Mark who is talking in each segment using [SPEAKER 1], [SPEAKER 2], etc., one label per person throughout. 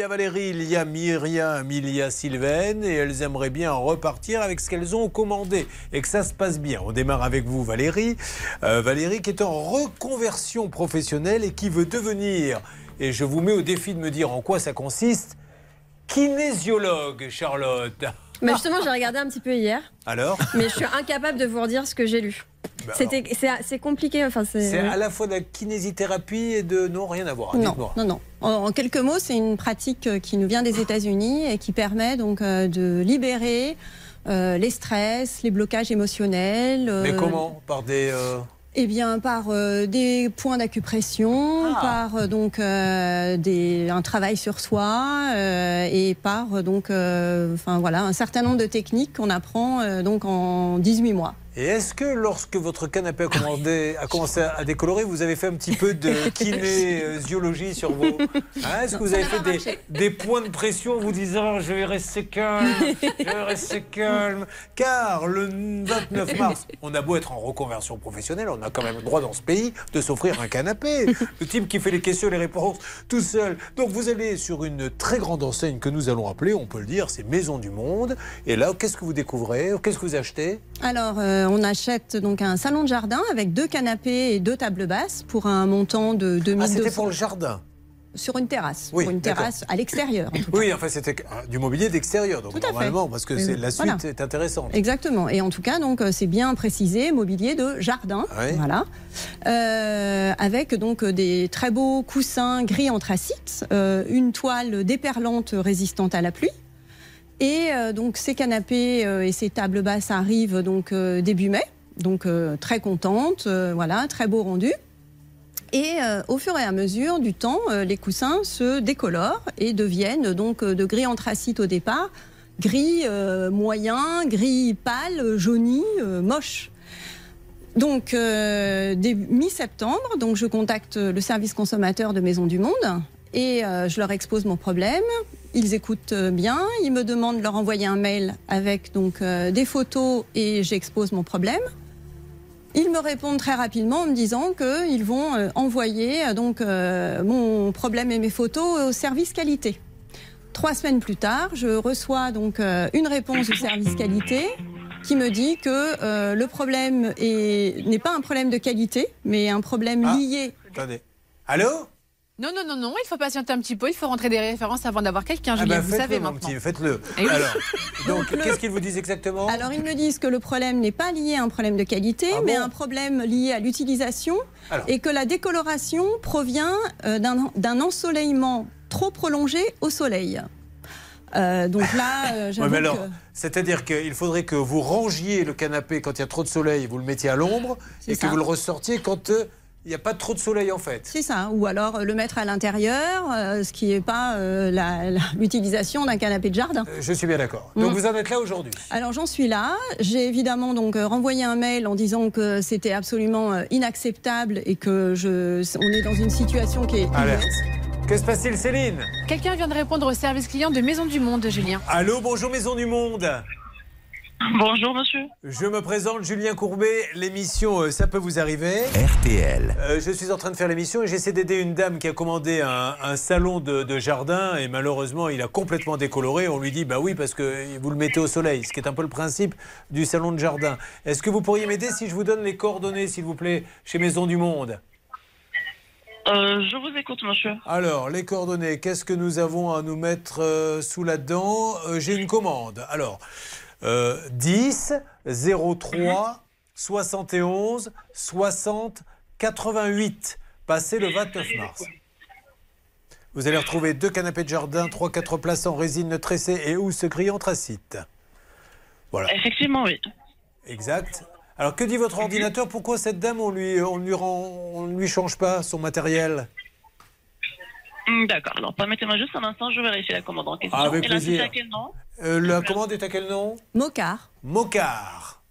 [SPEAKER 1] y a Valérie, il y a Myriam, il y a Sylvaine et elles aimeraient bien repartir avec ce qu'elles ont commandé et que ça se passe bien. On démarre avec vous Valérie. Euh, Valérie qui est en reconversion professionnelle et qui veut devenir, et je vous mets au défi de me dire en quoi ça consiste, kinésiologue Charlotte.
[SPEAKER 2] Mais justement, j'ai regardé un petit peu hier.
[SPEAKER 1] Alors
[SPEAKER 2] Mais je suis incapable de vous redire ce que j'ai lu.
[SPEAKER 1] Bah
[SPEAKER 2] C'était, c'est, c'est compliqué. Enfin, c'est.
[SPEAKER 1] C'est à la fois de la kinésithérapie et de... Non, rien à voir.
[SPEAKER 3] Non, non, non. En, en quelques mots, c'est une pratique euh, qui nous vient des États-Unis et qui permet donc euh, de libérer euh, les stress, les blocages émotionnels. euh,
[SPEAKER 1] Mais comment? Par des...
[SPEAKER 3] Eh bien, par euh, des points d'acupression,
[SPEAKER 1] Ah.
[SPEAKER 3] par euh, donc euh, des, un travail sur soi euh, et par donc, euh, enfin voilà, un certain nombre de techniques qu'on apprend euh, donc en 18 mois.
[SPEAKER 1] Et est-ce que lorsque votre canapé a, commandé- a commencé à décolorer, vous avez fait un petit peu de kinésiologie sur vos... Hein, est-ce que vous avez fait des, des points de pression en vous disant je vais rester calme, je vais rester calme? Car le 29 mars, on a beau être en reconversion professionnelle, on a quand même le droit dans ce pays de s'offrir un canapé. Le type qui fait les questions et les réponses tout seul. Donc vous allez sur une très grande enseigne que nous allons appeler, on peut le dire, c'est Maison du Monde. Et là, qu'est-ce que vous découvrez? Qu'est-ce que vous achetez?
[SPEAKER 3] Alors, euh, on achète donc un salon de jardin avec deux canapés et deux tables basses pour un montant de
[SPEAKER 1] Ah,
[SPEAKER 3] 2200
[SPEAKER 1] c'était pour le jardin
[SPEAKER 3] sur une terrasse,
[SPEAKER 1] Oui,
[SPEAKER 3] pour une terrasse à l'extérieur. en.
[SPEAKER 1] Oui, enfin, c'était euh, du mobilier d'extérieur, donc
[SPEAKER 3] Tout à fait.
[SPEAKER 1] normalement, parce que c'est la suite
[SPEAKER 3] Voilà.
[SPEAKER 1] est intéressante.
[SPEAKER 3] Exactement. Et en tout cas, donc euh, c'est bien précisé, mobilier de jardin,
[SPEAKER 1] Oui.
[SPEAKER 3] voilà, Euh, avec donc des très beaux coussins gris anthracite, euh, une toile déperlante résistante à la pluie. Et euh, donc ces canapés euh, et ces tables basses arrivent donc euh, début mai, donc très contente, voilà, très beau rendu. Et au fur et à mesure du temps, les coussins se décolorent et deviennent donc de gris anthracite au départ, gris moyen, gris pâle, jauni, moche. Donc, mi-septembre, donc je contacte le service consommateur de Maison du Monde et je leur expose mon problème. Ils écoutent euh, bien, ils me demandent de leur envoyer un mail avec donc euh, des photos et j'expose mon problème. Ils me répondent très rapidement en me disant qu'ils vont euh, envoyer donc euh, mon problème et mes photos au service qualité. Trois semaines plus tard, je reçois donc une réponse du service qualité qui me dit que le problème est- n'est pas un problème de qualité, mais un problème
[SPEAKER 1] Ah.
[SPEAKER 3] lié.
[SPEAKER 1] Attendez. Allô?
[SPEAKER 4] Non, non, non, non, il faut patienter un petit peu, il faut rentrer des références avant d'avoir quelqu'un,
[SPEAKER 1] Ah
[SPEAKER 4] Julien,
[SPEAKER 1] ben,
[SPEAKER 4] vous
[SPEAKER 1] faites-le,
[SPEAKER 4] savez maintenant.
[SPEAKER 1] faites-le.
[SPEAKER 4] Eh.
[SPEAKER 1] Alors, donc,
[SPEAKER 3] le-
[SPEAKER 1] qu'est-ce qu'ils vous disent exactement?
[SPEAKER 3] Alors ils me disent que le problème n'est pas lié à un problème de qualité,
[SPEAKER 1] Ah
[SPEAKER 3] mais
[SPEAKER 1] bon?
[SPEAKER 3] un problème lié à l'utilisation et que la décoloration provient euh, d'un ensoleillement trop prolongé au soleil. Euh, donc là, euh,
[SPEAKER 1] Ouais,
[SPEAKER 3] j'avoue
[SPEAKER 1] mais alors,
[SPEAKER 3] que-
[SPEAKER 1] c'est-à-dire qu'il faudrait que vous rangiez le canapé quand il y a trop de soleil, vous le mettiez à l'ombre, et que vous le ressortiez quand euh, il n'y a pas trop de soleil en fait.
[SPEAKER 3] C'est ça, ou alors euh, le mettre à l'intérieur, euh, ce qui n'est pas euh, la- la- l'utilisation d'un canapé de jardin.
[SPEAKER 1] Euh, Je suis bien d'accord. Donc
[SPEAKER 3] Mm.
[SPEAKER 1] vous en êtes là aujourd'hui.
[SPEAKER 3] Alors j'en suis là. J'ai évidemment donc renvoyé un mail en disant que c'était absolument inacceptable et que je, on est dans une situation qui est
[SPEAKER 1] Alerte. Que se passe-t-il, Céline?
[SPEAKER 4] Quelqu'un vient de répondre au service client de Maison du Monde, Julien.
[SPEAKER 1] Allô, bonjour Maison du Monde.
[SPEAKER 5] Bonjour monsieur.
[SPEAKER 1] Je me présente, Julien Courbet. L'émission, euh, ça peut vous arriver.
[SPEAKER 6] RTL.
[SPEAKER 1] Euh, je suis en train de faire l'émission et j'essaie d'aider une dame qui a commandé un, un salon de, de jardin et malheureusement il a complètement décoloré. On lui dit bah oui parce que vous le mettez au soleil, ce qui est un peu le principe du salon de jardin. Est-ce que vous pourriez m'aider si je vous donne les coordonnées s'il vous plaît chez Maison du Monde?
[SPEAKER 5] Euh, je vous écoute monsieur.
[SPEAKER 1] Alors les coordonnées, qu'est-ce que nous avons à nous mettre euh, sous la dent? Euh, J'ai une commande. Alors euh, 10 03 71 60 88 passé le 29 mars. Vous allez retrouver deux canapés de jardin, trois quatre places en résine tressée et housse gris anthracite. Voilà,
[SPEAKER 5] Effectivement oui.
[SPEAKER 1] exact. Alors que dit votre ordinateur? Pourquoi cette dame, on lui, on lui, rend, on lui change pas son matériel?
[SPEAKER 5] Hmm, D'accord. Alors permettez-moi juste un instant, je vérifie la commande en question.
[SPEAKER 1] Ah, avec
[SPEAKER 5] Et la
[SPEAKER 1] plaisir.
[SPEAKER 5] société à quel nom?
[SPEAKER 1] Euh, La commande est à quel nom?
[SPEAKER 3] Mocard.
[SPEAKER 1] Mocar.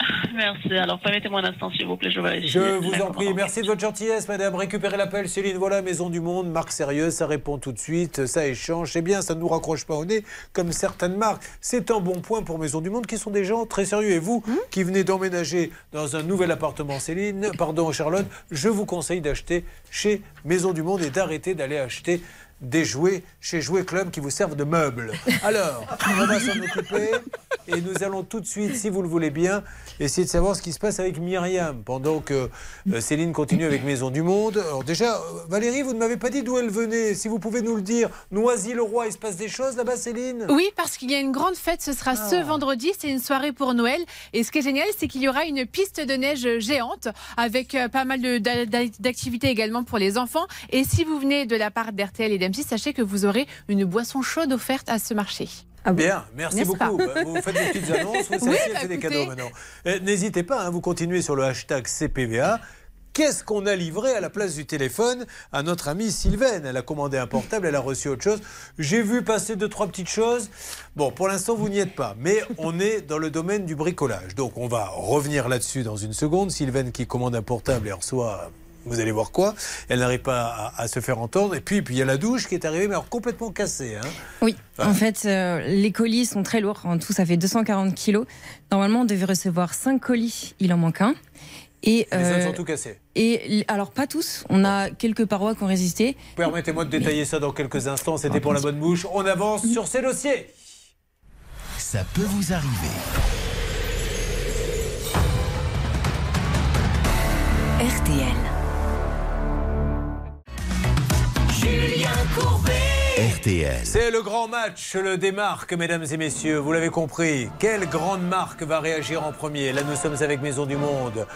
[SPEAKER 5] Merci. Alors permettez-moi un instant s'il vous plaît, je vérifie.
[SPEAKER 1] Je vous en prie. Merci de votre gentillesse, madame. Récupérez l'appel, Céline. Voilà, Maison du Monde, marque sérieuse, ça répond tout de suite, ça échange. C'est bien, ça ne nous raccroche pas au nez, comme certaines marques. C'est un bon point pour Maison du Monde, qui sont des gens très sérieux. Et vous, qui venez d'emménager dans un nouvel appartement, Céline, pardon, Charlotte, je vous conseille d'acheter chez Maison du Monde et d'arrêter d'aller acheter des jouets chez Jouet Club qui vous servent de meubles. Alors, on va s'en occuper et nous allons tout de suite, si vous le voulez bien, essayer de savoir ce qui se passe avec Myriam pendant que euh, Céline continue avec Maison du Monde. Alors déjà, euh, Valérie, vous ne m'avez pas dit d'où elle venait. Si vous pouvez nous le dire, Noisy-le-Roi, il se passe des choses là-bas, Céline?
[SPEAKER 4] Oui, parce qu'il y a une grande fête, ce sera ce vendredi, c'est une soirée pour Noël. Et ce qui est génial, c'est qu'il y aura une piste de neige géante avec euh, pas mal d'activités également pour les enfants. Et si vous venez de la part d'RTL et d'M6, sachez que vous aurez une boisson chaude offerte à ce marché.
[SPEAKER 2] Ah bon
[SPEAKER 1] Bien, merci beaucoup.
[SPEAKER 4] pas
[SPEAKER 1] Bah, Vous faites des petites annonces, vous savez,
[SPEAKER 4] Oui,
[SPEAKER 1] elle
[SPEAKER 4] bah,
[SPEAKER 1] fait des
[SPEAKER 4] écoutez.
[SPEAKER 1] cadeaux maintenant. Euh, N'hésitez pas, hein, vous continuez sur le hashtag CPVA. Qu'est-ce qu'on a livré à la place du téléphone à notre amie Sylvaine? Elle a commandé un portable, elle a reçu autre chose. J'ai vu passer deux, trois petites choses. Bon, pour l'instant, vous n'y êtes pas, mais on est dans le domaine du bricolage. Donc, on va revenir là-dessus dans une seconde. Sylvaine qui commande un portable et reçoit. Vous allez voir quoi Elle n'arrive pas à, à se faire entendre. Et puis, puis il y a la douche qui est arrivée, mais alors complètement cassée. hein.
[SPEAKER 6] Oui,
[SPEAKER 1] Ah.
[SPEAKER 6] en fait, euh, les colis sont très lourds. En tout, ça fait 240 kilos. Normalement, on devait recevoir 5 colis. Il en manque un. Et,
[SPEAKER 1] Les autres
[SPEAKER 6] euh,
[SPEAKER 1] sont tout cassés.
[SPEAKER 6] et alors, pas tous. On a quelques parois qui ont résisté.
[SPEAKER 1] Permettez-moi de détailler ça dans quelques instants. C'était pour la bonne bouche. On avance sur ces dossiers.
[SPEAKER 7] Ça peut vous arriver.
[SPEAKER 8] RTL.
[SPEAKER 1] C'est le grand match, le des marques, mesdames et messieurs. Vous l'avez compris. Quelle grande marque va réagir en premier Là, nous sommes avec Maison du Monde.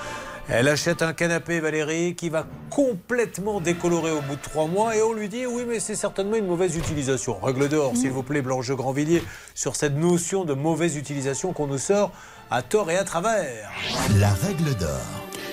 [SPEAKER 1] Elle achète un canapé, Valérie, qui va complètement décolorer au bout de trois mois. Et on lui dit oui, mais c'est certainement une mauvaise utilisation. Règle d'or, s'il vous plaît, Blanche Grandvilliers, sur cette notion de mauvaise utilisation qu'on nous sort à tort et à travers.
[SPEAKER 7] La règle d'or.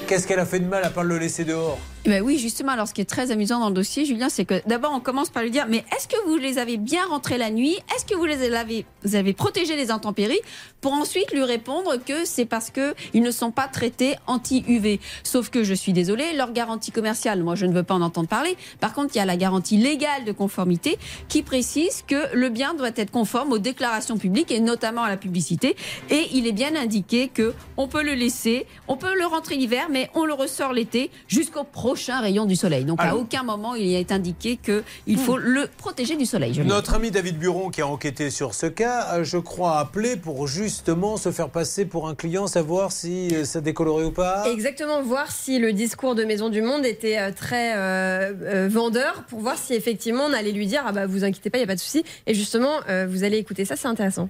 [SPEAKER 1] Qu'est-ce qu'elle a fait de mal à part le laisser dehors?
[SPEAKER 9] Eh ben oui, justement. Alors, ce qui est très amusant dans le dossier, Julien, c'est que d'abord, on commence par lui dire Mais est-ce que vous les avez bien rentrés la nuit? Est-ce que vous les avez, vous avez protégé les intempéries? Pour ensuite lui répondre que c'est parce que ils ne sont pas traités anti-UV. Sauf que je suis désolée, leur garantie commerciale, moi, je ne veux pas en entendre parler. Par contre, il y a la garantie légale de conformité qui précise que le bien doit être conforme aux déclarations publiques et notamment à la publicité. Et il est bien indiqué que on peut le laisser, on peut le rentrer l'hiver, mais on le ressort l'été jusqu'au prochain rayon du soleil. Donc à aucun moment il est indiqué que il faut le protéger du soleil.
[SPEAKER 1] Notre ami David Buron, qui a enquêté sur ce cas, a, je crois, appelé pour justement se faire passer pour un client, savoir si euh, ça décolorait ou pas.
[SPEAKER 2] Exactement, voir si le discours de Maison du Monde était euh, très euh, euh, vendeur, pour voir si effectivement on allait lui dire ah bah vous inquiétez pas, il y a pas de souci. Et justement, euh, vous allez écouter ça, c'est intéressant.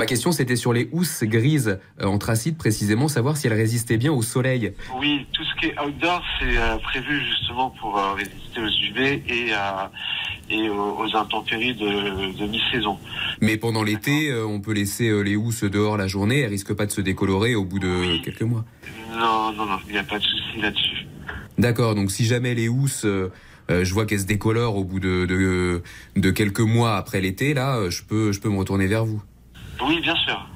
[SPEAKER 10] Ma question, c'était sur les housses grises euh, anthracite, précisément, savoir si elles résistaient bien au soleil.
[SPEAKER 11] Oui, tout ce qui est outdoor, c'est euh, prévu justement pour euh, résister aux UV et, à- et aux, intempéries de, de mi-saison.
[SPEAKER 10] Mais pendant l'été, euh, on peut laisser euh, les housses dehors la journée, elles risquent pas de se décolorer au bout de quelques mois.
[SPEAKER 11] Non, non, non, il n'y a pas de souci là-dessus.
[SPEAKER 10] D'accord, donc si jamais les housses, euh, euh, je vois qu'elles se décolorent au bout de, de, de quelques mois après l'été, là, euh, je peux, je peux me retourner vers vous.
[SPEAKER 11] Oui, bien sûr.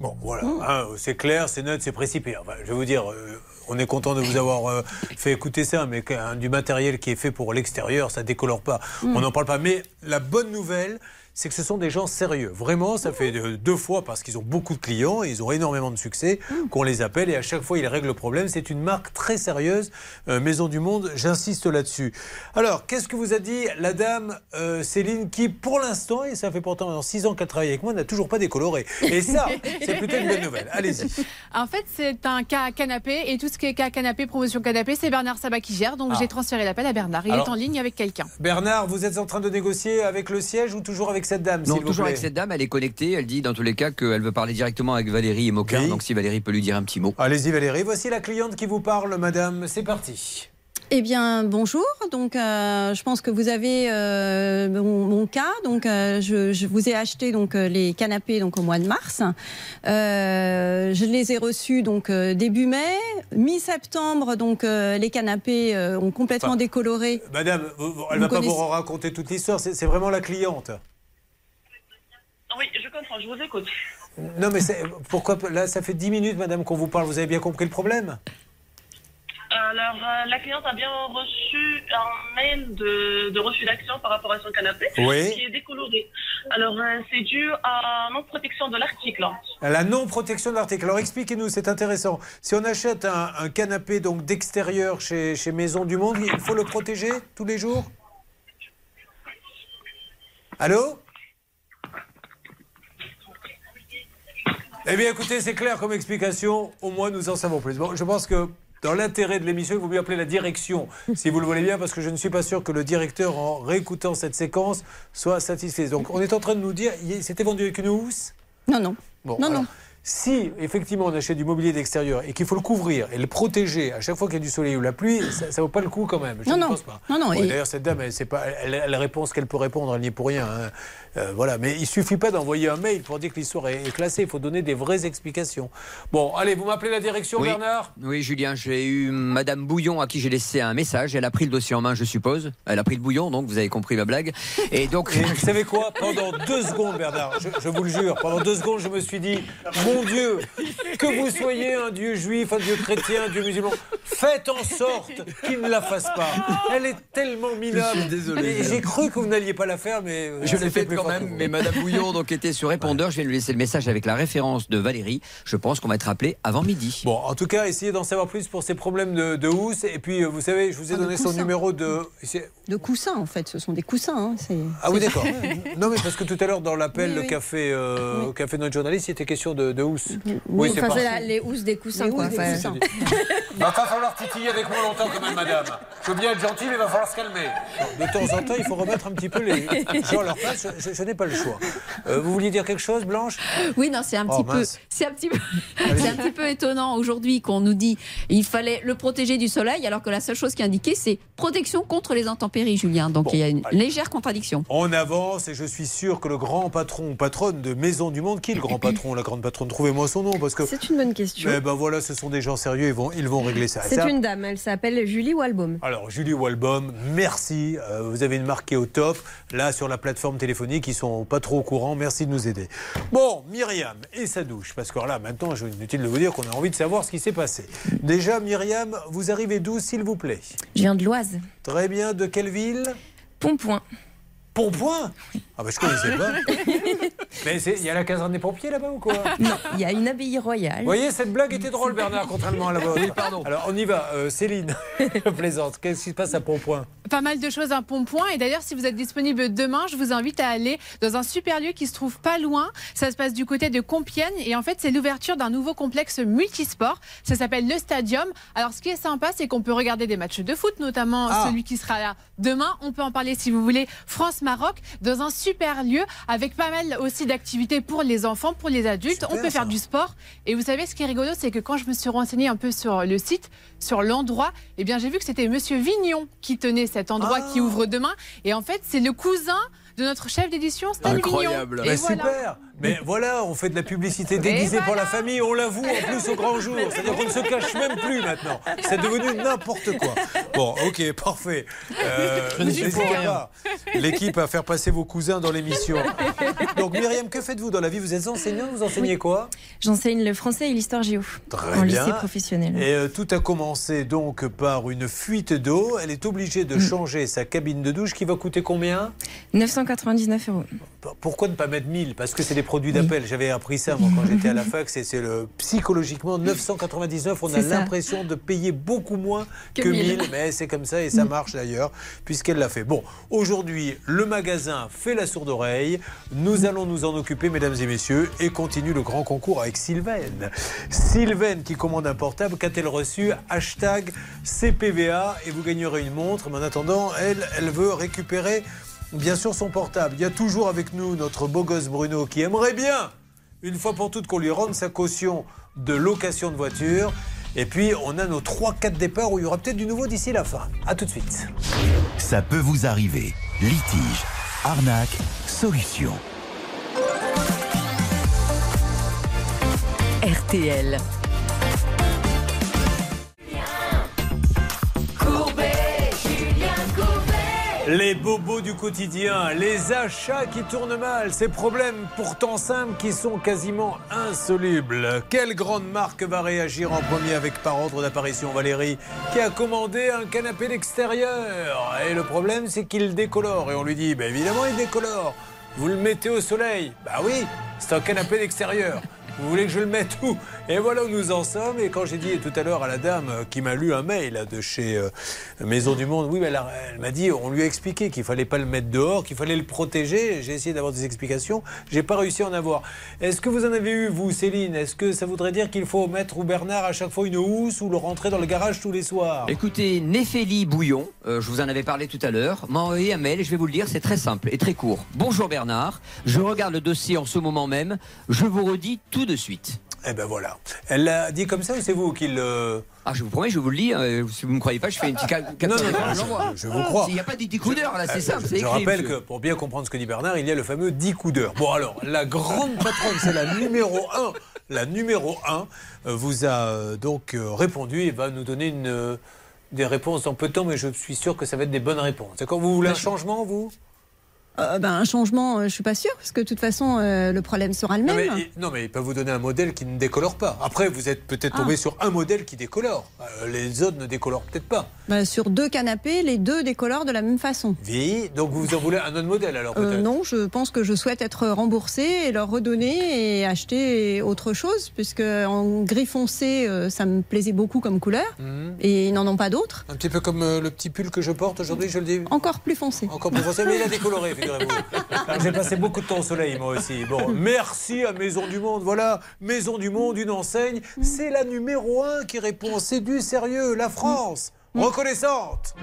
[SPEAKER 1] Bon, voilà, hein, c'est clair, c'est neutre, c'est précipité. Enfin, je vais vous dire, euh, on est content de vous avoir euh, fait écouter ça, mais qu'un- du matériel qui est fait pour l'extérieur, ça décolore pas. On n'en parle pas. Mais la bonne nouvelle, c'est que ce sont des gens sérieux. Vraiment, ça fait euh, deux fois parce qu'ils ont beaucoup de clients, et ils ont énormément de succès, qu'on les appelle et à chaque fois ils règlent le problème. C'est une marque très sérieuse, euh, Maison du Monde, j'insiste là-dessus. Alors, qu'est-ce que vous a dit la dame euh, Céline qui, pour l'instant, et ça fait pourtant dans six ans qu'elle travaille avec moi, n'a toujours pas décoloré? Et ça, c'est plutôt une bonne nouvelle. Allez-y.
[SPEAKER 4] En fait, c'est un cas canapé et tout ce qui est cas canapé, promotion canapé, c'est Bernard Sabat qui gère. Donc
[SPEAKER 1] Ah.
[SPEAKER 4] j'ai transféré l'appel à Bernard. Il
[SPEAKER 1] Alors-
[SPEAKER 4] est en ligne avec quelqu'un.
[SPEAKER 1] Bernard, vous êtes en train de négocier avec le siège ou toujours avec cette dame
[SPEAKER 12] Non,
[SPEAKER 1] vous
[SPEAKER 12] toujours
[SPEAKER 1] plaît
[SPEAKER 12] avec cette dame, elle est connectée. Elle dit dans tous les cas qu'elle veut parler directement avec Valérie et Moquin.
[SPEAKER 1] Oui.
[SPEAKER 12] Donc si Valérie peut lui dire un petit mot.
[SPEAKER 1] Allez-y Valérie, voici la cliente qui vous parle, madame. C'est parti.
[SPEAKER 3] Eh bien, bonjour. Donc, euh, je pense que vous avez euh, mon, mon cas. Donc, euh, je, je vous ai acheté donc les canapés donc au mois de mars. Euh, je les ai reçus donc début mai, mi-septembre. Donc, euh, les canapés euh, ont complètement
[SPEAKER 1] Enfin,
[SPEAKER 3] décoloré.
[SPEAKER 1] Madame, elle
[SPEAKER 3] Vous
[SPEAKER 1] va pas vous
[SPEAKER 3] connaissez-
[SPEAKER 1] raconter toute l'histoire, c'est vraiment la cliente.
[SPEAKER 5] Oui, je comprends, je vous écoute.
[SPEAKER 1] Non mais pourquoi là ça fait 10 minutes madame qu'on vous parle, vous avez bien compris le problème?
[SPEAKER 5] Alors, euh, la cliente a bien reçu un mail de, de refus d'action par rapport à son canapé
[SPEAKER 1] Oui.
[SPEAKER 5] qui est décoloré. Alors, euh, c'est dû à non-protection de l'article.
[SPEAKER 1] La non-protection de l'article. Alors expliquez-nous, c'est intéressant. Si on achète un, un canapé donc d'extérieur chez, chez Maison du Monde, il faut le protéger tous les jours? Allô? Eh bien, écoutez, c'est clair comme explication. Au moins, nous en savons plus. Bon, je pense que dans l'intérêt de l'émission, il vaut mieux appeler la direction, si vous le voulez bien, parce que je ne suis pas sûr que le directeur, en réécoutant cette séquence, soit satisfait. Donc, on est en train de nous dire, c'était vendu avec une housse?
[SPEAKER 3] Non, non.
[SPEAKER 1] Bon,
[SPEAKER 3] Non,
[SPEAKER 1] alors,
[SPEAKER 3] non.
[SPEAKER 1] Si effectivement on achète du mobilier d'extérieur et qu'il faut le couvrir et le protéger à chaque fois qu'il y a du soleil ou la pluie, ça, ça vaut pas le coup quand même. Je
[SPEAKER 3] Non,
[SPEAKER 1] ne
[SPEAKER 3] non.
[SPEAKER 1] pense pas.
[SPEAKER 3] Non, non,
[SPEAKER 1] Bon,
[SPEAKER 3] et-
[SPEAKER 1] D'ailleurs, cette dame, elle, pas, elle, elle répond ce qu'elle peut répondre, elle n'y est pour rien. hein. Euh, voilà, mais il suffit pas d'envoyer un mail pour dire que l'histoire est, est classée. Il faut donner des vraies explications. Bon, allez, vous m'appelez la direction,
[SPEAKER 12] Oui.
[SPEAKER 1] Bernard?
[SPEAKER 12] Oui, Julien, j'ai eu Madame Bouillon à qui j'ai laissé un message. Elle a pris le dossier en main, je suppose. Elle a pris le bouillon, donc vous avez compris ma blague. Et donc.
[SPEAKER 1] Et vous savez quoi? Pendant deux secondes, Bernard, je, je vous le jure, pendant deux secondes, je me suis dit, mon Dieu, que vous soyez un Dieu juif, un Dieu chrétien, un Dieu musulman, faites en sorte qu'il ne la fasse pas. Elle est tellement minable.
[SPEAKER 12] Je suis désolé.
[SPEAKER 1] J'ai cru que vous n'alliez pas la faire, mais euh,
[SPEAKER 12] Je l'ai fait quand même, mais Madame Bouillon donc était sur répondeur. Je viens de lui laisser le message avec la référence de Valérie. Je pense qu'on va être appelé avant midi.
[SPEAKER 1] Bon, en tout cas, essayez d'en savoir plus pour ces problèmes de, de housse. Et puis, euh, vous savez, je vous ai
[SPEAKER 3] Ah,
[SPEAKER 1] donné son numéro de.
[SPEAKER 3] De coussins, en fait. Ce sont des coussins. hein,
[SPEAKER 1] Ah oui, d'accord. non, mais parce que tout à l'heure, dans l'appel
[SPEAKER 3] Oui,
[SPEAKER 1] café, euh, au café de notre journaliste, il était question de, de housse.
[SPEAKER 2] Oui,
[SPEAKER 1] c'est
[SPEAKER 2] enfin, la- les housses des coussins,
[SPEAKER 3] Les
[SPEAKER 2] quoi.
[SPEAKER 3] des
[SPEAKER 2] Enfin,
[SPEAKER 3] coussins.
[SPEAKER 1] Il va pas falloir titiller avec moi longtemps quand même, madame. Je veux bien être gentil, mais il va falloir se calmer. De temps en temps, il faut remettre un petit peu les gens à leur place. Je, je n'ai pas le choix. Euh, vous vouliez dire quelque chose, Blanche?
[SPEAKER 9] Oui, non, c'est un
[SPEAKER 1] Oh,
[SPEAKER 9] petit peu,
[SPEAKER 1] mince.
[SPEAKER 9] c'est un petit peu, c'est un petit peu étonnant aujourd'hui qu'on nous dit il fallait le protéger du soleil, alors que la seule chose qui est indiquée c'est protection contre les intempéries, Julien. Donc
[SPEAKER 1] Bon,
[SPEAKER 9] il y a une
[SPEAKER 1] allez.
[SPEAKER 9] légère contradiction.
[SPEAKER 1] On avance et je suis sûr que le grand patron ou patronne de Maison du Monde, qui est le grand patron, la grande patronne, trouvez-moi son nom parce que.
[SPEAKER 2] C'est une bonne question.
[SPEAKER 1] Eh ben voilà, ce sont des gens sérieux, ils vont, ils vont régler ça.
[SPEAKER 2] C'est une dame, elle s'appelle Julie Walbaum.
[SPEAKER 1] Alors, Julie Walbaum, merci. Euh, vous avez une marque qui est au top. Là, sur la plateforme téléphonique, ils sont pas trop au courant. Merci de nous aider. Bon, Myriam et sa douche. Parce que là, maintenant, je inutile de vous dire qu'on a envie de savoir ce qui s'est passé. Déjà, Myriam, vous arrivez d'où, s'il vous plaît?
[SPEAKER 6] Je viens de l'Oise.
[SPEAKER 1] Très bien. De quelle ville?
[SPEAKER 6] Pontpoint.
[SPEAKER 1] Pontpoint Ah, ben je connaissais pas. Mais c'est- il y a la caserne des pompiers là-bas ou quoi
[SPEAKER 6] Non, il y a une abbaye royale.
[SPEAKER 1] Vous voyez, cette blague était drôle, Bernard, contrairement à la vôtre.
[SPEAKER 12] Oui, pardon.
[SPEAKER 1] Alors, on y va. Euh, Céline, je plaisante. Qu'est-ce qui se passe à Pontpoint
[SPEAKER 4] Pas mal de choses à Pontpoint. Et d'ailleurs, si vous êtes disponible demain, je vous invite à aller dans un super lieu qui se trouve pas loin. Ça se passe du côté de Compiègne. Et en fait, c'est l'ouverture d'un nouveau complexe multisport. Ça s'appelle le Stadium. Alors, ce qui est sympa, c'est qu'on peut regarder des matchs de foot, notamment
[SPEAKER 1] Ah.
[SPEAKER 4] celui qui sera là demain. On peut en parler si vous voulez. France-Maroc, dans un super lieu avec pas mal aussi d'activités pour les enfants, pour les adultes.
[SPEAKER 1] Super,
[SPEAKER 4] on peut faire
[SPEAKER 1] ça.
[SPEAKER 4] du sport. Et vous savez, ce qui est rigolo, c'est que quand je me suis renseignée un peu sur le site, sur l'endroit, eh bien, j'ai vu que c'était Monsieur Vignon qui tenait cet endroit
[SPEAKER 1] Ah.
[SPEAKER 4] qui ouvre demain. Et en fait, c'est le cousin de notre chef d'édition, Stan
[SPEAKER 12] Incroyable.
[SPEAKER 4] Vignon. Et
[SPEAKER 1] Mais
[SPEAKER 4] voilà.
[SPEAKER 1] super Mais voilà, on fait de la publicité déguisée pour la famille, on l'avoue en plus au grand jour. C'est-à-dire qu'on ne se cache même plus maintenant. C'est devenu n'importe quoi. Bon, ok, parfait. Euh, N'hésitez pas, l'équipe, à faire passer vos cousins dans l'émission. Donc Myriam, que faites-vous dans la vie? Vous êtes enseignante, vous enseignez quoi?
[SPEAKER 6] J'enseigne le français et l'histoire géo
[SPEAKER 1] Très
[SPEAKER 6] en
[SPEAKER 1] bien.
[SPEAKER 6] lycée professionnel.
[SPEAKER 1] Et euh, tout a commencé donc par une fuite d'eau. Elle est obligée de changer sa cabine de douche qui va coûter combien?
[SPEAKER 6] 999 euros.
[SPEAKER 1] Pourquoi ne pas mettre 1000 Parce que c'est des produits d'appel. J'avais appris ça moi quand j'étais à la fac. C'est c'est le psychologiquement 999. On a l'impression de payer beaucoup moins que,
[SPEAKER 2] Que
[SPEAKER 1] 1000.
[SPEAKER 2] 1000.
[SPEAKER 1] Mais c'est comme ça et ça marche d'ailleurs puisqu'elle l'a fait. Bon, aujourd'hui le magasin fait la sourde oreille. Nous allons nous en occuper, mesdames et messieurs, et continue le grand concours avec Sylvaine. Sylvaine qui commande un portable. Qu'a-t-elle reçu? Hashtag CPVA et vous gagnerez une montre. Mais en attendant, elle, elle veut récupérer bien sûr son portable. Il y a toujours avec nous notre beau gosse Bruno qui aimerait bien, une fois pour toutes, qu'on lui rende sa caution de location de voiture. Et puis, on a nos 3-4 départs où il y aura peut-être du nouveau d'ici la fin. A tout de suite.
[SPEAKER 7] Ça peut vous arriver. Litige, arnaque, solution.
[SPEAKER 8] RTL.
[SPEAKER 1] Les bobos du quotidien, les achats qui tournent mal, ces problèmes pourtant simples qui sont quasiment insolubles. Quelle grande marque va réagir en premier avec par ordre d'apparition Valérie qui a commandé un canapé d'extérieur? Et le problème c'est qu'il décolore et on lui dit, bah évidemment il décolore. Vous le mettez au soleil Bah oui, c'est un canapé d'extérieur. Vous voulez que je le mette où? Et voilà où nous en sommes. Et quand j'ai dit tout à l'heure à la dame euh, qui m'a lu un mail de chez euh, Maison du Monde, oui, elle m'a dit, on lui a expliqué qu'il fallait pas le mettre dehors, qu'il fallait le protéger. J'ai essayé d'avoir des explications. J'ai pas réussi à en avoir. Est-ce que vous en avez eu, vous, Céline? Est-ce que ça voudrait dire qu'il faut mettre ou Bernard à chaque fois une housse ou le rentrer dans le garage tous les soirs?
[SPEAKER 12] Écoutez, Néphélie Bouillon, euh, je vous en avais parlé tout à l'heure, m'a envoyé un mail et je vais vous le dire, c'est très simple et très court. Bonjour Bernard, je regarde le dossier en ce moment même, je vous redis tout de suite.
[SPEAKER 1] Eh ben voilà. Elle l'a dit comme ça ou c'est vous qui le.
[SPEAKER 12] Ah, je vous promets, je vous le lis. euh, si vous ne me croyez pas, je fais une petite ca- capture
[SPEAKER 1] Non, non, non,
[SPEAKER 12] je
[SPEAKER 1] je, vous crois.
[SPEAKER 12] Il n'y a pas des 10 coups d'heure là, c'est
[SPEAKER 1] Euh,
[SPEAKER 12] simple,
[SPEAKER 1] je-
[SPEAKER 12] écrit.
[SPEAKER 1] rappelle
[SPEAKER 12] monsieur.
[SPEAKER 1] que pour bien comprendre ce que dit Bernard, il y a le fameux 10 coups d'heure. Bon alors, la grande patronne, c'est la numéro 1. La numéro 1 vous a euh, donc euh, répondu et va nous donner une, euh, des réponses dans peu de temps, mais je suis sûr que ça va être des bonnes réponses. D'accord Vous voulez un changement, vous?
[SPEAKER 3] Euh, ben, un changement, euh, je suis pas sûre, parce que de toute façon, euh, le problème sera le
[SPEAKER 1] non
[SPEAKER 3] même.
[SPEAKER 1] mais, il- non, mais il peut vous donner un modèle qui ne décolore pas. Après, vous êtes peut-être
[SPEAKER 3] Ah.
[SPEAKER 1] tombé sur un modèle qui décolore. Euh, les autres ne décolorent peut-être pas.
[SPEAKER 3] Ben, sur deux canapés, les deux décolorent de la même façon.
[SPEAKER 1] Vieilli, donc vous en voulez un autre modèle alors peut-être?
[SPEAKER 3] non, je pense que je souhaite être remboursée et leur redonner et acheter autre chose, puisque en gris foncé, ça me plaisait beaucoup comme couleur,
[SPEAKER 1] Mhm.
[SPEAKER 3] et ils n'en ont pas d'autres.
[SPEAKER 1] Un petit peu comme le petit pull que je porte aujourd'hui, je le dis?
[SPEAKER 3] Encore plus foncé.
[SPEAKER 1] Encore plus foncé, mais il a décoloré, figurez-vous. J'ai passé beaucoup de temps au soleil, moi aussi. Bon, merci à Maison du Monde. Voilà, Maison du Monde, une enseigne. C'est la numéro un qui répond. C'est du sérieux, la France. Reconnaissante.